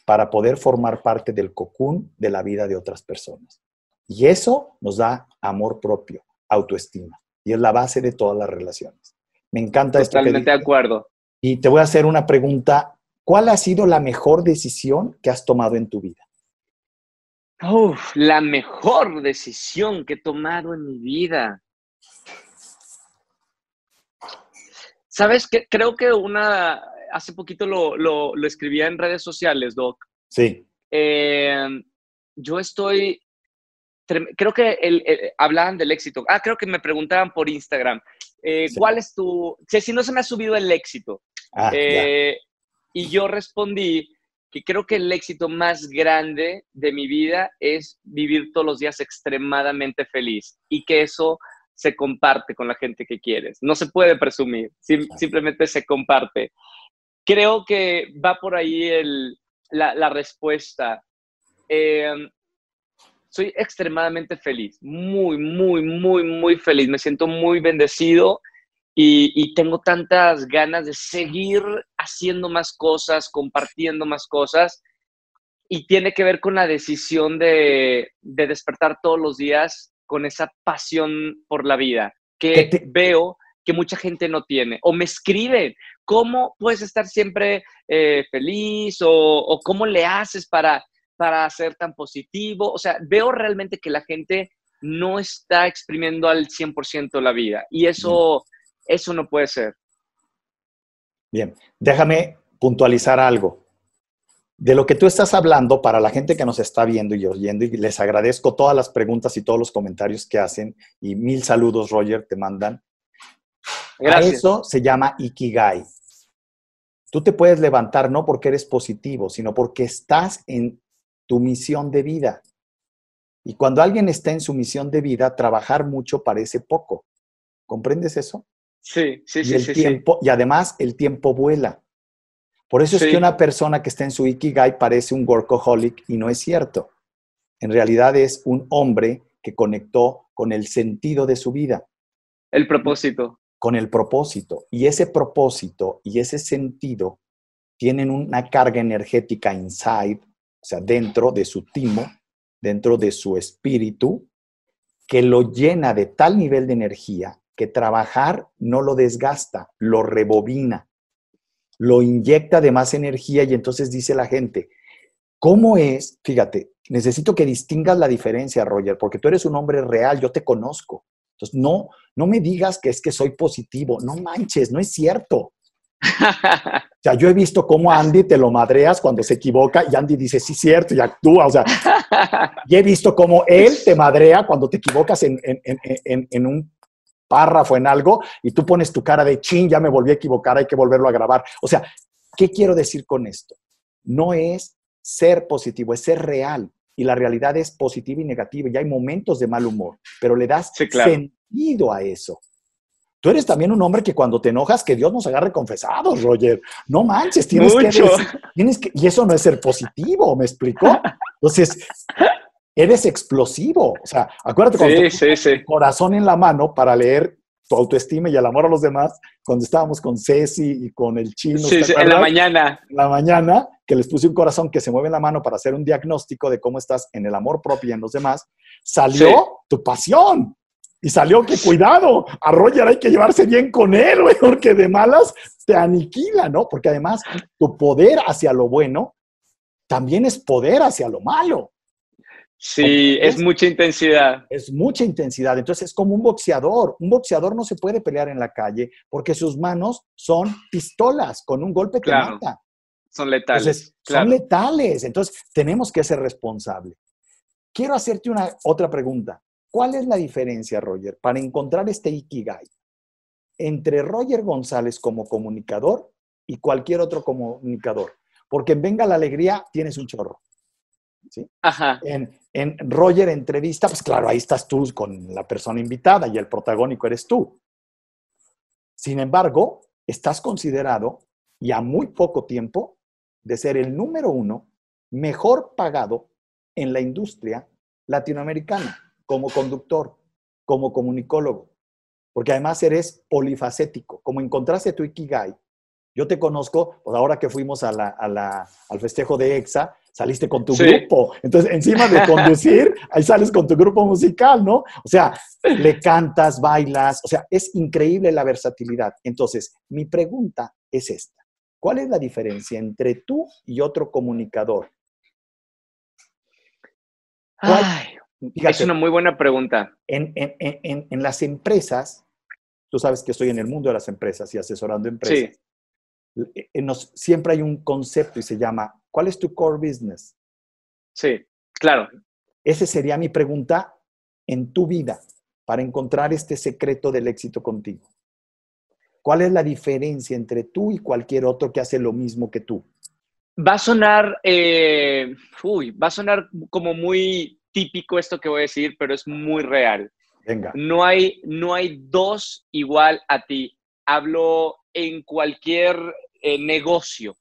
para poder formar parte del cocún de la vida de otras personas. Y eso nos da amor propio, autoestima. Y es la base de todas las relaciones. Me encanta esto. Totalmente de acuerdo. Y te voy a hacer una pregunta. ¿Cuál ha sido la mejor decisión que has tomado en tu vida? la mejor decisión que he tomado en mi vida. Sabes que creo que una, hace poquito lo, lo, escribía en redes sociales, Doc. Sí. Eh, yo estoy, creo que el, hablaban del éxito. Ah, creo que me preguntaban por Instagram. Eh, ¿Cuál es tu, si no se me ha subido el éxito? Ah, eh, y yo respondí que creo que el éxito más grande de mi vida es vivir todos los días extremadamente feliz y que eso se comparte con la gente que quieres. No se puede presumir, simplemente se comparte creo que va por ahí la, respuesta. Em, soy extremadamente feliz, muy, muy, muy, muy feliz. Me siento muy bendecido y, tengo tantas ganas de seguir haciendo más cosas, compartiendo más cosas. Y tiene que ver con la decisión de, despertar todos los días con esa pasión por la vida, que veo que mucha gente no tiene. O me escriben, ¿cómo puedes estar siempre eh, feliz? O, cómo le haces para, para ser tan positivo? O sea, veo realmente que la gente no está exprimiendo al 100% la vida. Y eso, eso no puede ser. Bien, déjame puntualizar algo. De lo que tú estás hablando, para la gente que nos está viendo y oyendo, y les agradezco todas las preguntas y todos los comentarios que hacen, y mil saludos, Roger, te mandan Gracias. eso se llama Ikigai. Tú te puedes levantar no porque eres positivo, sino porque estás en tu misión de vida. Y cuando alguien está en su misión de vida, trabajar mucho parece poco. ¿Comprendes eso? Sí, sí, y sí, el sí, tiempo, Y además el tiempo vuela. Por eso es Sí. que una persona que está en su Ikigai parece un workaholic y no es cierto. En realidad es un hombre que conectó con el sentido de su vida, El propósito. Con el propósito. Y ese propósito y ese sentido tienen una carga energética inside, o sea, dentro de su timo, dentro de su espíritu, que lo llena de tal nivel de energía que trabajar no lo desgasta, lo rebobina, lo inyecta de más energía y entonces dice la gente, ¿cómo es? Fíjate, necesito que distingas la diferencia, Roger, porque tú eres un hombre real, yo te conozco. Entonces, no, no me digas que es que soy positivo, no manches, no es cierto. O sea, yo he visto cómo a Andy te lo madreas cuando se equivoca y Andy dice, sí, cierto, y actúa. O sea, y he visto cómo él te madrea cuando te equivocas en, en- en- en- en un párrafo, en algo, y tú pones tu cara de chin, ya me volví a equivocar, hay que volverlo a grabar. O sea, ¿qué quiero decir con esto? No es ser positivo, es ser real. Y la realidad es positiva y negativa, y hay momentos de mal humor, pero le das Sí, claro. sentido a eso. Tú eres también un hombre que cuando te enojas, que Dios nos agarre confesados, Roger. No manches, tienes que, Mucho. decir- tienes que, y eso no es ser positivo, ¿me explicó? Entonces, eres explosivo. O sea, acuérdate cuando Sí, te sí, corazón en la mano para leer tu autoestima y el amor a los demás, cuando estábamos con Ceci y con el chino, Sí, ¿te sí, en la mañana. En la mañana, que les puse un corazón que se mueve en la mano para hacer un diagnóstico de cómo estás en el amor propio y en los demás, salió Sí. tu pasión. Y salió que cuidado, a Roger hay que llevarse bien con él, güey, porque de malas te aniquila, ¿no? Porque además tu poder hacia lo bueno también es poder hacia lo malo. Sí, es mucha intensidad. Es mucha intensidad. Entonces es como un boxeador. Un boxeador no se puede pelear en la calle porque sus manos son pistolas. Con un golpe te Claro. mata. Son letales. Entonces, claro. son letales. Entonces, tenemos que ser responsables. Quiero hacerte una otra pregunta. ¿Cuál es la diferencia, Roger, para encontrar este Ikigai entre Roger González como comunicador y cualquier otro comunicador? Porque en Venga la Alegría tienes un chorro. ¿sí? Ajá. En, en Roger entrevista, pues claro, ahí estás tú con la persona invitada y el protagónico eres tú. Sin embargo, estás considerado, y a muy poco tiempo, de ser el número uno mejor pagado en la industria latinoamericana, como conductor, como comunicólogo, porque además eres polifacético, como encontraste tu Ikigai. Yo te conozco, pues ahora que fuimos a la- a la- al festejo de EXA, saliste con tu Sí. grupo. Entonces, encima de conducir, ahí sales con tu grupo musical, ¿no? O sea, le cantas, bailas, o sea, es increíble la versatilidad. Entonces, mi pregunta es esta. ¿Cuál es la diferencia entre tú y otro comunicador? ¿Cuál? Ay, Fíjate, es una muy buena pregunta. en, en- en- en- las empresas, tú sabes que estoy en el mundo de las empresas y asesorando empresas, eh, eh, nos- siempre hay un concepto y se llama, ¿cuál es tu core business? Sí, claro. Esa sería mi pregunta en tu vida para encontrar este secreto del éxito contigo. ¿Cuál es la diferencia entre tú y cualquier otro que hace lo mismo que tú? Va a sonar, eh, uy, va a sonar como muy típico esto que voy a decir, pero es muy real. Venga. No hay, no hay dos igual a ti. Hablo en cualquier eh, negocio.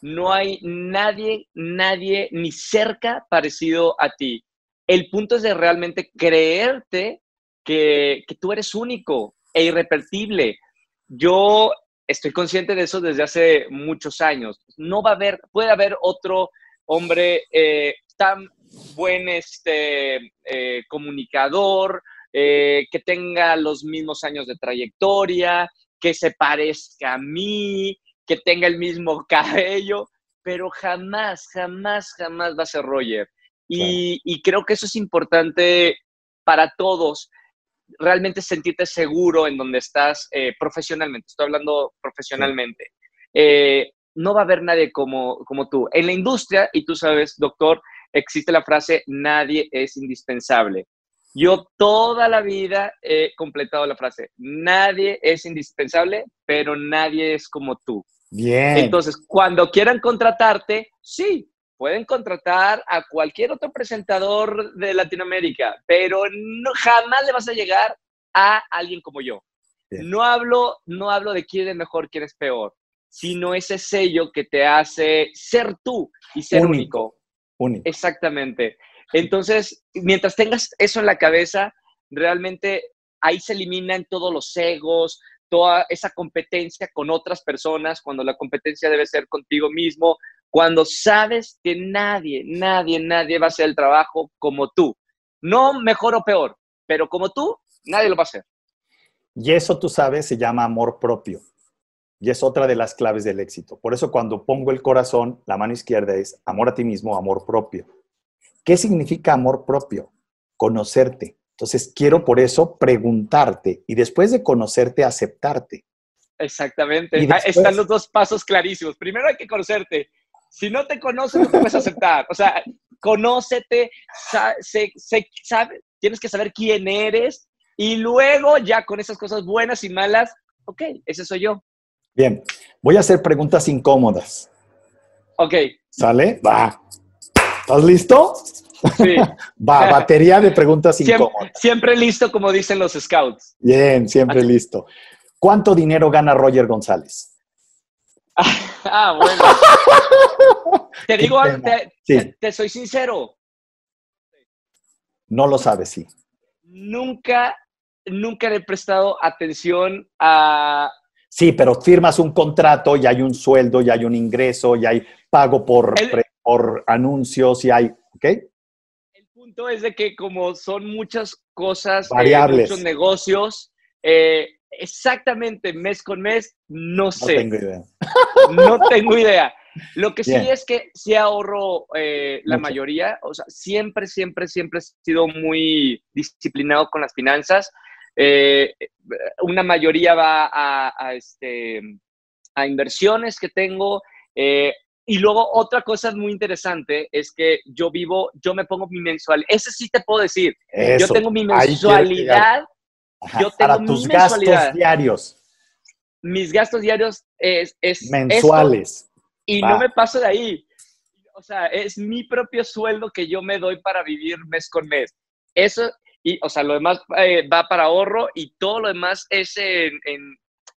No hay nadie, nadie ni cerca parecido a ti. El punto es de realmente creerte que, que tú eres único e irrepetible. Yo estoy consciente de eso desde hace muchos años. No va a haber, puede haber otro hombre eh, tan buen este, eh, comunicador, eh, que tenga los mismos años de trayectoria, que se parezca a mí, que tenga el mismo cabello, pero jamás, jamás, jamás va a ser Roger. Y, y creo que eso es importante para todos, realmente sentirte seguro en donde estás eh, profesionalmente. Estoy hablando profesionalmente. Eh, no va a haber nadie como, como tú. En la industria, y tú sabes, doctor, existe la frase, nadie es indispensable. Yo toda la vida he completado la frase, nadie es indispensable, pero nadie es como tú. Bien. Entonces, cuando quieran contratarte, sí, pueden contratar a cualquier otro presentador de Latinoamérica, pero no, jamás le vas a llegar a alguien como yo. No hablo, no hablo de quién es mejor, quién es peor, sino ese sello que te hace ser tú y ser único. Único. Exactamente. Entonces, mientras tengas eso en la cabeza, realmente ahí se eliminan todos los egos, toda esa competencia con otras personas, cuando la competencia debe ser contigo mismo, cuando sabes que nadie, nadie, nadie va a hacer el trabajo como tú. No mejor o peor, pero como tú, nadie lo va a hacer. Y eso tú sabes se llama amor propio. Y es otra de las claves del éxito. Por eso cuando pongo el corazón, la mano izquierda es amor a ti mismo, amor propio. ¿Qué significa amor propio? Conocerte. Entonces quiero por eso preguntarte y después de conocerte, aceptarte. Exactamente. Ah, están los dos pasos clarísimos. Primero hay que conocerte. Si no te conoces, no te puedes aceptar. O sea, conócete, tienes que saber quién eres y luego ya con esas cosas buenas y malas, ok, ese soy yo. Bien, voy a hacer preguntas incómodas. Ok. ¿Sale? Va. ¿Estás listo? Sí. Va, batería de preguntas incómodas. Siempre listo, como dicen los scouts. Bien, siempre listo. ¿Cuánto dinero gana Roger González? ah, bueno. te digo, te, te, soy sincero. No lo sabes, sí. Nunca, nunca le he prestado atención a... Sí, pero firmas un contrato y hay un sueldo, y hay un ingreso, y hay pago por, por anuncios, y hay, ¿ok? El punto es de que como son muchas cosas, eh, variables, muchos negocios, eh, exactamente mes con mes, no sé. No tengo idea. No tengo idea. Lo que sí es que sí ahorro eh, la mayoría, o sea, siempre, siempre, siempre he sido muy disciplinado con las finanzas. Eh, una mayoría va a, este, a inversiones que tengo. Eh, y luego otra cosa muy interesante es que yo vivo, yo me pongo mi mensual. Ese sí te puedo decir. Yo tengo mi mensualidad. yo tengo para tus gastos diarios. Mis gastos diarios es, es mensuales y no me paso de ahí. O sea, es mi propio sueldo que yo me doy para vivir mes con mes. Eso, y, o sea, lo demás eh, va para ahorro y todo lo demás es en,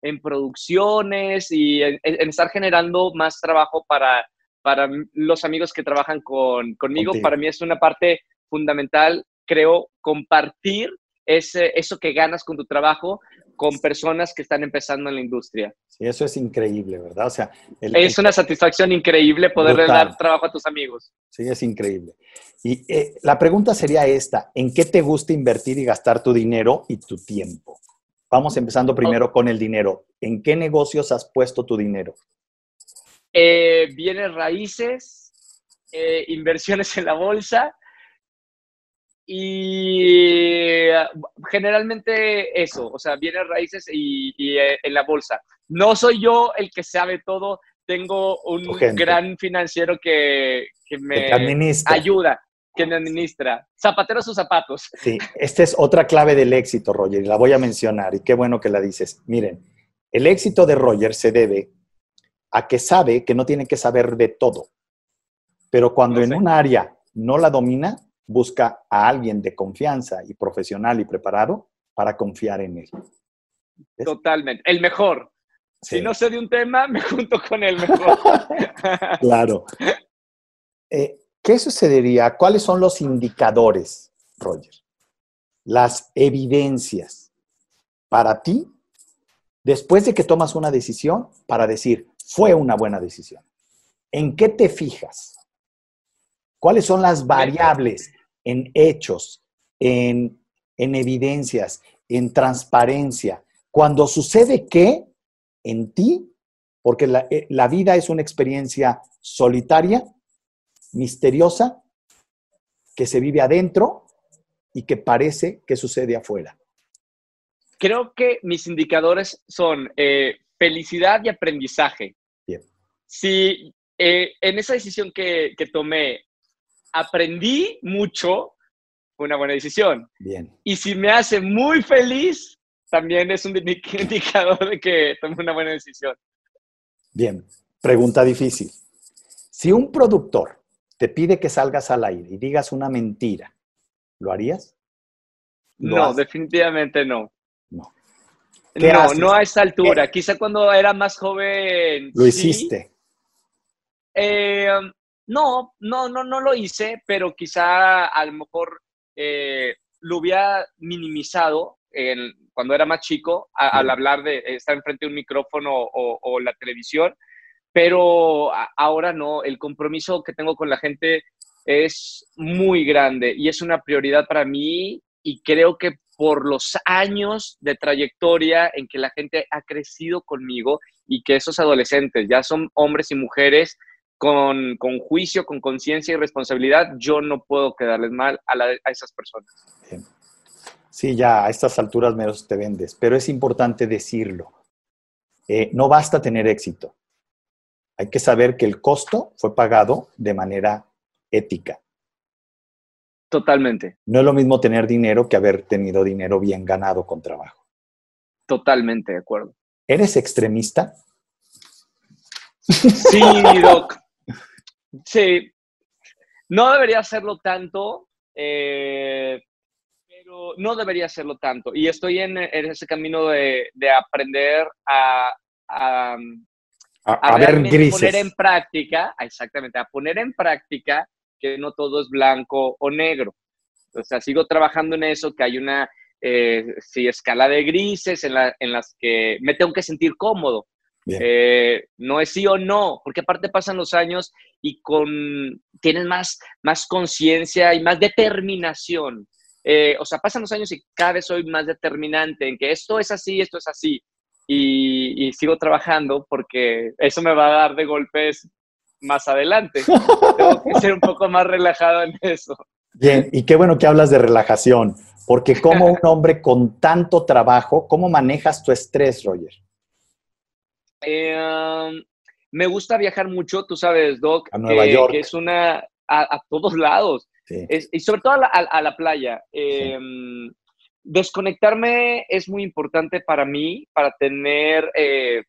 en, producciones y en, estar generando más trabajo para, para los amigos que trabajan con, conmigo. Para mí es una parte fundamental, creo, compartir ese, eso que ganas con tu trabajo con personas que están empezando en la industria. Sí, eso es increíble, ¿verdad? O sea, es una satisfacción increíble poderle dar trabajo a tus amigos. Sí, es increíble. Y eh, la pregunta sería esta, ¿en qué te gusta invertir y gastar tu dinero y tu tiempo? Vamos empezando primero con el dinero. ¿En qué negocios has puesto tu dinero? Eh, bienes raíces, eh, inversiones en la bolsa y generalmente eso, o sea, bienes raíces y, eh, en la bolsa. No soy yo el que sabe todo, tengo un gran financiero que, me ayuda, que me administra. Zapatero sus zapatos. Sí, esta es otra clave del éxito, Roger, y la voy a mencionar, y qué bueno que la dices. Miren, el éxito de Roger se debe a que sabe que no tiene que saber de todo, pero cuando en un área no la domina, busca a alguien de confianza y profesional y preparado para confiar en él. Totalmente. El mejor. Si no sé de un tema, me junto con el mejor. claro. Eh, ¿Qué sucedería? ¿Cuáles son los indicadores, Roger? Las evidencias para ti después de que tomas una decisión para decir, fue una buena decisión. ¿En qué te fijas? ¿Cuáles son las variables en hechos, en, evidencias, en transparencia. Cuando sucede qué en ti, porque la, eh, la vida es una experiencia solitaria, misteriosa, que se vive adentro y que parece que sucede afuera. Creo que mis indicadores son eh, felicidad y aprendizaje. Bien. Si eh, en esa decisión que, que tomé aprendí mucho, fue una buena decisión. Bien. Y si me hace muy feliz, también es un indicador de que tomé una buena decisión. Bien, pregunta difícil. Si un productor te pide que salgas al aire y digas una mentira, ¿lo harías? no, definitivamente no. No. No, no a esa altura. Quizá cuando era más joven. Lo hiciste. Eh, no, no, no, no lo hice, pero quizá a lo mejor eh, lo hubiera minimizado cuando era más chico al hablar de estar enfrente de un micrófono o, la televisión, pero ahora no, el compromiso que tengo con la gente es muy grande y es una prioridad para mí y creo que por los años de trayectoria en que la gente ha crecido conmigo y que esos adolescentes ya son hombres y mujeres con, juicio, con conciencia y responsabilidad, yo no puedo quedarles mal a, esas personas. Sí, ya a estas alturas menos te vendes, pero es importante decirlo. Eh, no basta tener éxito. Hay que saber que el costo fue pagado de manera ética. Totalmente. No es lo mismo tener dinero que haber tenido dinero bien ganado con trabajo. Totalmente de acuerdo. ¿Eres extremista? Sí, Doc. Sí, no debería hacerlo tanto, eh, pero no debería hacerlo tanto. Y estoy en, ese camino de, aprender a, a, poner en práctica, exactamente, a poner en práctica que no todo es blanco o negro. O sea, sigo trabajando en eso, que hay una eh, escala de grises en, en las que me tengo que sentir cómodo. Eh, no es sí o no, porque aparte pasan los años y con, tienes más, más conciencia y más determinación. Eh, o sea, pasan los años y cada vez soy más determinante en que esto es así, esto es así. Y, sigo trabajando porque eso me va a dar de golpes más adelante. Tengo que ser un poco más relajado en eso. Bien, y qué bueno que hablas de relajación, porque como un hombre con tanto trabajo, ¿cómo manejas tu estrés, Roger? Eh, me gusta viajar mucho, tú sabes, Doc. A Nueva York. Que es una. a, todos lados. y sobre todo a la, playa. Em, desconectarme es muy importante para mí, para tener. Eh,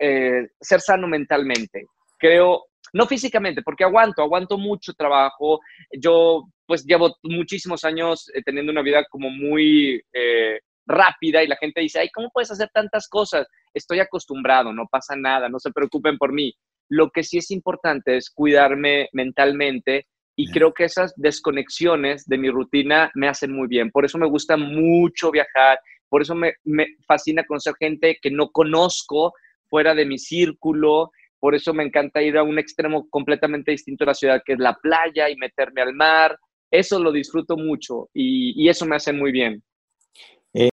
eh, ser sano mentalmente. Creo, no físicamente, porque aguanto, aguanto mucho trabajo. Yo, pues, llevo muchísimos años teniendo una vida como muy rápida y la gente dice, ay, ¿cómo puedes hacer tantas cosas? Estoy acostumbrado, no pasa nada, no se preocupen por mí. Lo que sí es importante es cuidarme mentalmente y creo que esas desconexiones de mi rutina me hacen muy bien. Por eso me gusta mucho viajar, por eso me, me fascina conocer gente que no conozco fuera de mi círculo, por eso me encanta ir a un extremo completamente distinto de la ciudad, que es la playa y meterme al mar. Eso lo disfruto mucho y, y eso me hace muy bien.